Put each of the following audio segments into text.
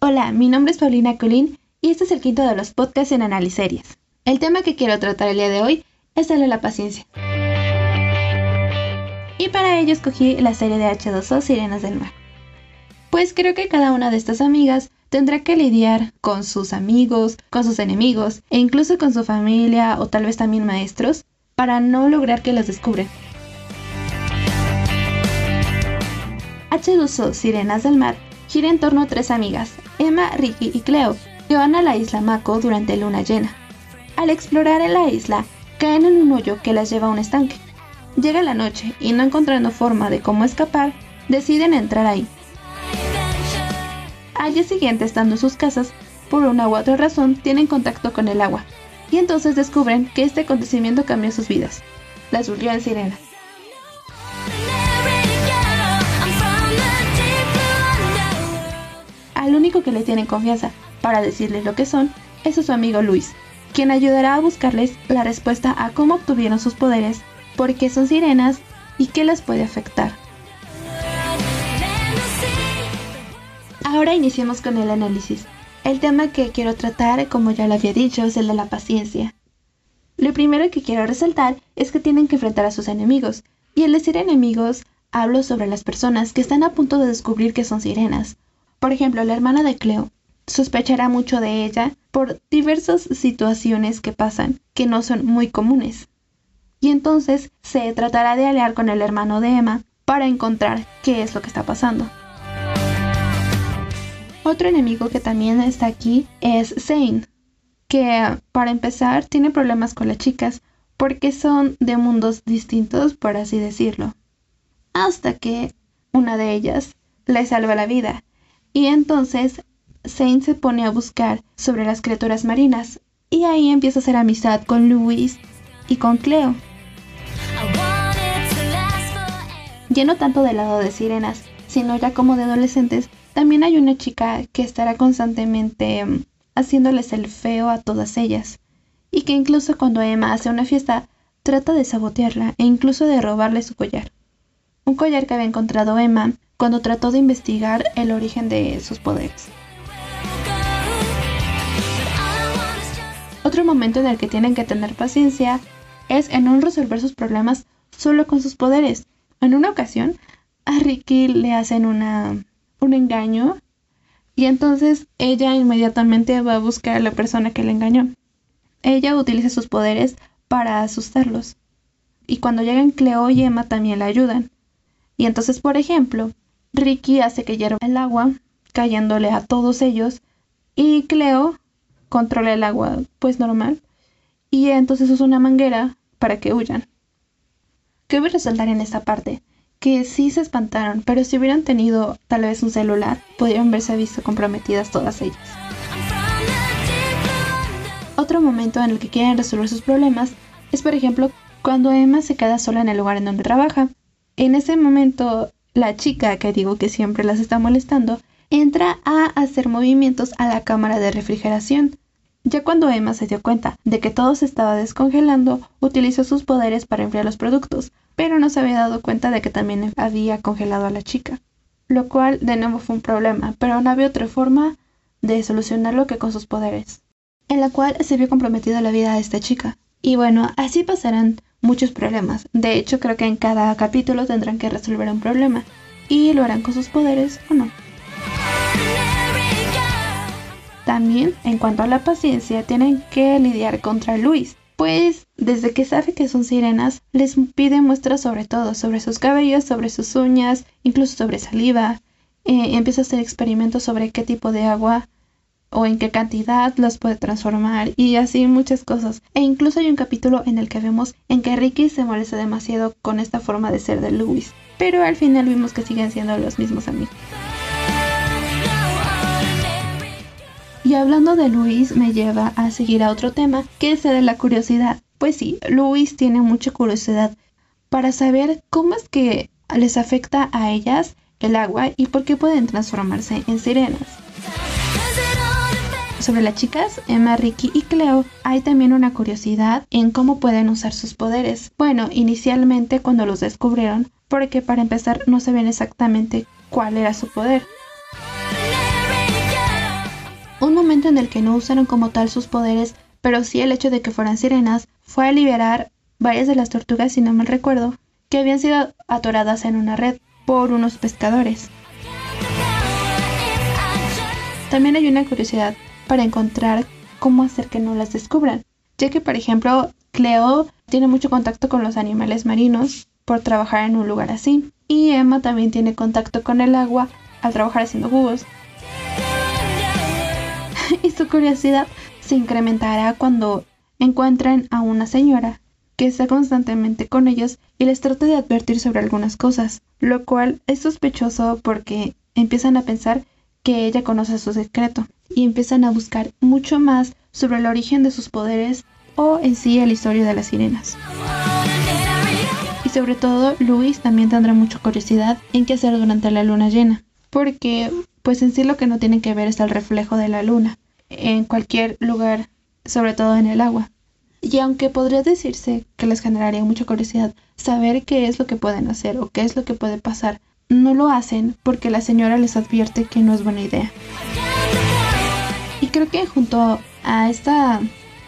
Hola, mi nombre es Paulina Colín y este es el quinto de los podcasts en Analiseries. El tema que quiero tratar el día de hoy es el de la paciencia. Y para ello escogí la serie de H2O Sirenas del Mar. Pues creo que cada una de estas amigas tendrá que lidiar con sus amigos, con sus enemigos e incluso con su familia o tal vez también maestros para no lograr que las descubren. H2O Sirenas del Mar gira en torno a tres amigas, Emma, Ricky y Cleo, que van a la isla Mako durante luna llena. Al explorar en la isla, caen en un hoyo que las lleva a un estanque. Llega la noche y no encontrando forma de cómo escapar, deciden entrar ahí. Al día siguiente, estando en sus casas, por una u otra razón tienen contacto con el agua, y entonces descubren que este acontecimiento cambió sus vidas. Las volvió en sirenas. Al único que le tienen confianza para decirles lo que son es a su amigo Luis, quien ayudará a buscarles la respuesta a cómo obtuvieron sus poderes, por qué son sirenas y qué las puede afectar. Ahora iniciemos con el análisis. El tema que quiero tratar, como ya lo había dicho, es el de la paciencia. Lo primero que quiero resaltar es que tienen que enfrentar a sus enemigos, y al decir enemigos, hablo sobre las personas que están a punto de descubrir que son sirenas. Por ejemplo, la hermana de Cleo sospechará mucho de ella por diversas situaciones que pasan que no son muy comunes. Y entonces se tratará de aliar con el hermano de Emma para encontrar qué es lo que está pasando. Otro enemigo que también está aquí es Zane, que para empezar tiene problemas con las chicas porque son de mundos distintos, por así decirlo. Hasta que una de ellas le salva la vida. Y entonces Zane se pone a buscar sobre las criaturas marinas y ahí empieza a hacer amistad con Luis y con Cleo. Ya no tanto del lado de sirenas, sino ya como de adolescentes, también hay una chica que estará constantemente mm, haciéndoles el feo a todas ellas, y que incluso cuando Emma hace una fiesta, trata de sabotearla e incluso de robarle su collar. Un collar que había encontrado Emma cuando trató de investigar el origen de sus poderes. Otro momento en el que tienen que tener paciencia es en no resolver sus problemas solo con sus poderes. En una ocasión, a Ricky le hacen una, un engaño y entonces ella inmediatamente va a buscar a la persona que le engañó. Ella utiliza sus poderes para asustarlos. Y cuando llegan Cleo y Emma también la ayudan. Y entonces, por ejemplo, Ricky hace que hierva el agua, cayéndole a todos ellos, y Cleo controla el agua pues normal, y entonces usa una manguera para que huyan. ¿Qué voy a resaltar en esta parte? Que sí se espantaron, pero si hubieran tenido tal vez un celular, podrían verse visto comprometidas todas ellas. Otro momento en el que quieren resolver sus problemas es, por ejemplo, cuando Emma se queda sola en el lugar en donde trabaja. En ese momento, la chica que digo que siempre las está molestando entra a hacer movimientos a la cámara de refrigeración. Ya cuando Emma se dio cuenta de que todo se estaba descongelando, utilizó sus poderes para enfriar los productos, pero no se había dado cuenta de que también había congelado a la chica. Lo cual de nuevo fue un problema, pero no había otra forma de solucionarlo que con sus poderes, en la cual se vio comprometida la vida de esta chica. Y bueno, así pasarán muchos problemas. De hecho, creo que en cada capítulo tendrán que resolver un problema, y lo harán con sus poderes o no. También, en cuanto a la paciencia, tienen que lidiar contra Luis, pues desde que sabe que son sirenas, les pide muestras sobre todo, sobre sus cabellos, sobre sus uñas, incluso sobre saliva. Eh, empieza a hacer experimentos sobre qué tipo de agua o en qué cantidad los puede transformar y así muchas cosas. E incluso hay un capítulo en el que vemos en que Ricky se molesta demasiado con esta forma de ser de Luis, pero al final vimos que siguen siendo los mismos amigos. Y hablando de Luis me lleva a seguir a otro tema, que es el de la curiosidad. Pues sí, Luis tiene mucha curiosidad para saber cómo es que les afecta a ellas el agua y por qué pueden transformarse en sirenas. Sobre las chicas, Emma, Ricky y Cleo, hay también una curiosidad en cómo pueden usar sus poderes. Bueno, inicialmente cuando los descubrieron, porque para empezar no sabían exactamente cuál era su poder. Un momento en el que no usaron como tal sus poderes, pero sí el hecho de que fueran sirenas, fue a liberar varias de las tortugas, si no mal recuerdo, que habían sido atoradas en una red por unos pescadores. También hay una curiosidad para encontrar cómo hacer que no las descubran, ya que por ejemplo Cleo tiene mucho contacto con los animales marinos por trabajar en un lugar así, y Emma también tiene contacto con el agua al trabajar haciendo jugos. y su curiosidad se incrementará cuando encuentren a una señora que está constantemente con ellos y les trata de advertir sobre algunas cosas, lo cual es sospechoso porque empiezan a pensar que ella conoce su secreto y empiezan a buscar mucho más sobre el origen de sus poderes o en sí la historia de las sirenas. Y sobre todo, Luis también tendrá mucha curiosidad en qué hacer durante la luna llena, porque pues en sí lo que no tienen que ver es el reflejo de la luna en cualquier lugar, sobre todo en el agua. Y aunque podría decirse que les generaría mucha curiosidad saber qué es lo que pueden hacer o qué es lo que puede pasar, no lo hacen porque la señora les advierte que no es buena idea. Creo que junto a esta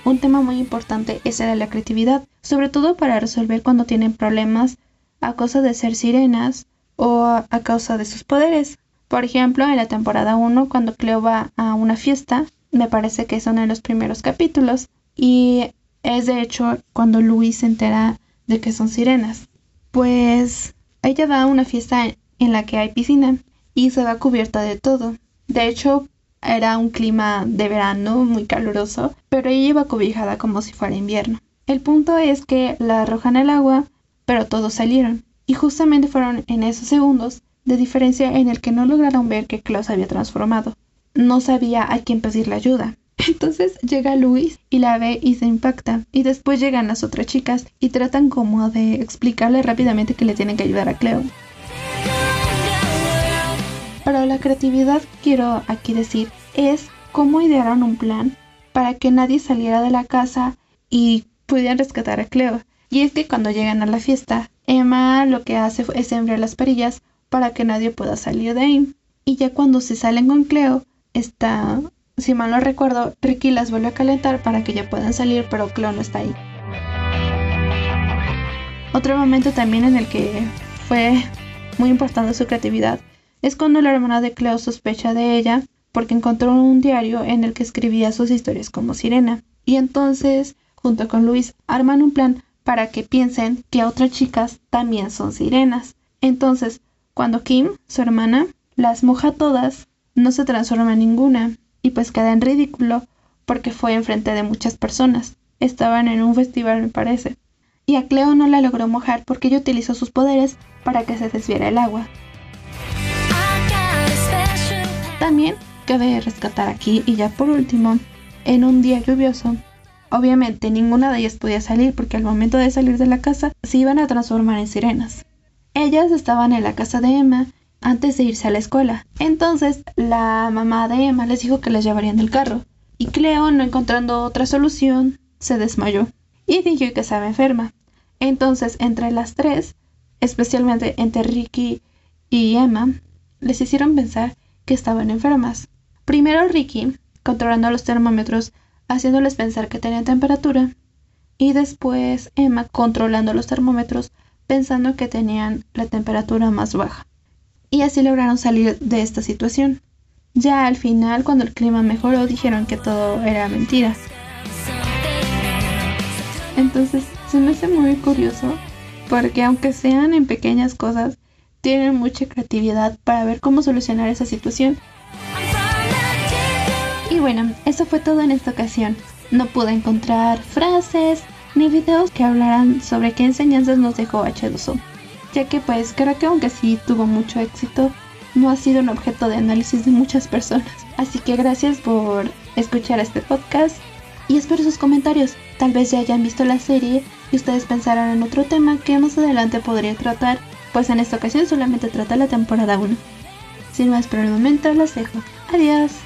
un tema muy importante es el de la creatividad, sobre todo para resolver cuando tienen problemas a causa de ser sirenas o a causa de sus poderes. Por ejemplo, en la temporada 1, cuando Cleo va a una fiesta, me parece que son en los primeros capítulos, y es de hecho cuando Luis se entera de que son sirenas. Pues ella va a una fiesta en la que hay piscina y se va cubierta de todo. De hecho, era un clima de verano muy caluroso, pero ella iba cobijada como si fuera invierno. El punto es que la arrojan al agua, pero todos salieron. Y justamente fueron en esos segundos de diferencia en el que no lograron ver que Klaus había transformado. No sabía a quién pedirle ayuda. Entonces llega Luis y la ve y se impacta. Y después llegan las otras chicas y tratan como de explicarle rápidamente que le tienen que ayudar a Cleo. Pero la creatividad, quiero aquí decir, es cómo idearon un plan para que nadie saliera de la casa y pudieran rescatar a Cleo. Y es que cuando llegan a la fiesta, Emma lo que hace es sembrar las perillas para que nadie pueda salir de ahí. Y ya cuando se salen con Cleo, está si mal no recuerdo, Ricky las vuelve a calentar para que ya puedan salir, pero Cleo no está ahí. Otro momento también en el que fue muy importante su creatividad es cuando la hermana de Cleo sospecha de ella porque encontró un diario en el que escribía sus historias como sirena. Y entonces, junto con Luis, arman un plan para que piensen que otras chicas también son sirenas. Entonces, cuando Kim, su hermana, las moja todas, no se transforma en ninguna, y pues queda en ridículo porque fue enfrente de muchas personas. Estaban en un festival, me parece. Y a Cleo no la logró mojar porque ella utilizó sus poderes para que se desviara el agua. También cabe rescatar aquí, y ya por último, en un día lluvioso, obviamente ninguna de ellas podía salir porque al momento de salir de la casa se iban a transformar en sirenas. Ellas estaban en la casa de Emma antes de irse a la escuela. Entonces la mamá de Emma les dijo que les llevarían el carro. Y Cleo, no encontrando otra solución, se desmayó y dijo que estaba enferma. Entonces, entre las tres, especialmente entre Ricky y Emma, les hicieron pensar que estaban enfermas. Primero Ricky, controlando los termómetros, haciéndoles pensar que tenían temperatura, y después Emma controlando los termómetros, pensando que tenían la temperatura más baja y así lograron salir de esta situación. Ya al final, cuando el clima mejoró, dijeron que todo era mentira. Entonces, se me hace muy curioso porque aunque sean en pequeñas cosas, tienen mucha creatividad para ver cómo solucionar esa situación. Y bueno, eso fue todo en esta ocasión. No pude encontrar frases ni videos que hablaran sobre qué enseñanzas nos dejó H2O ya que pues creo que aunque sí tuvo mucho éxito, no ha sido un objeto de análisis de muchas personas. Así que gracias por escuchar este podcast y espero sus comentarios. Tal vez ya hayan visto la serie y ustedes pensarán en otro tema que más adelante podría tratar, pues en esta ocasión solamente trata la temporada 1. Sin más por el momento, los dejo. Adiós.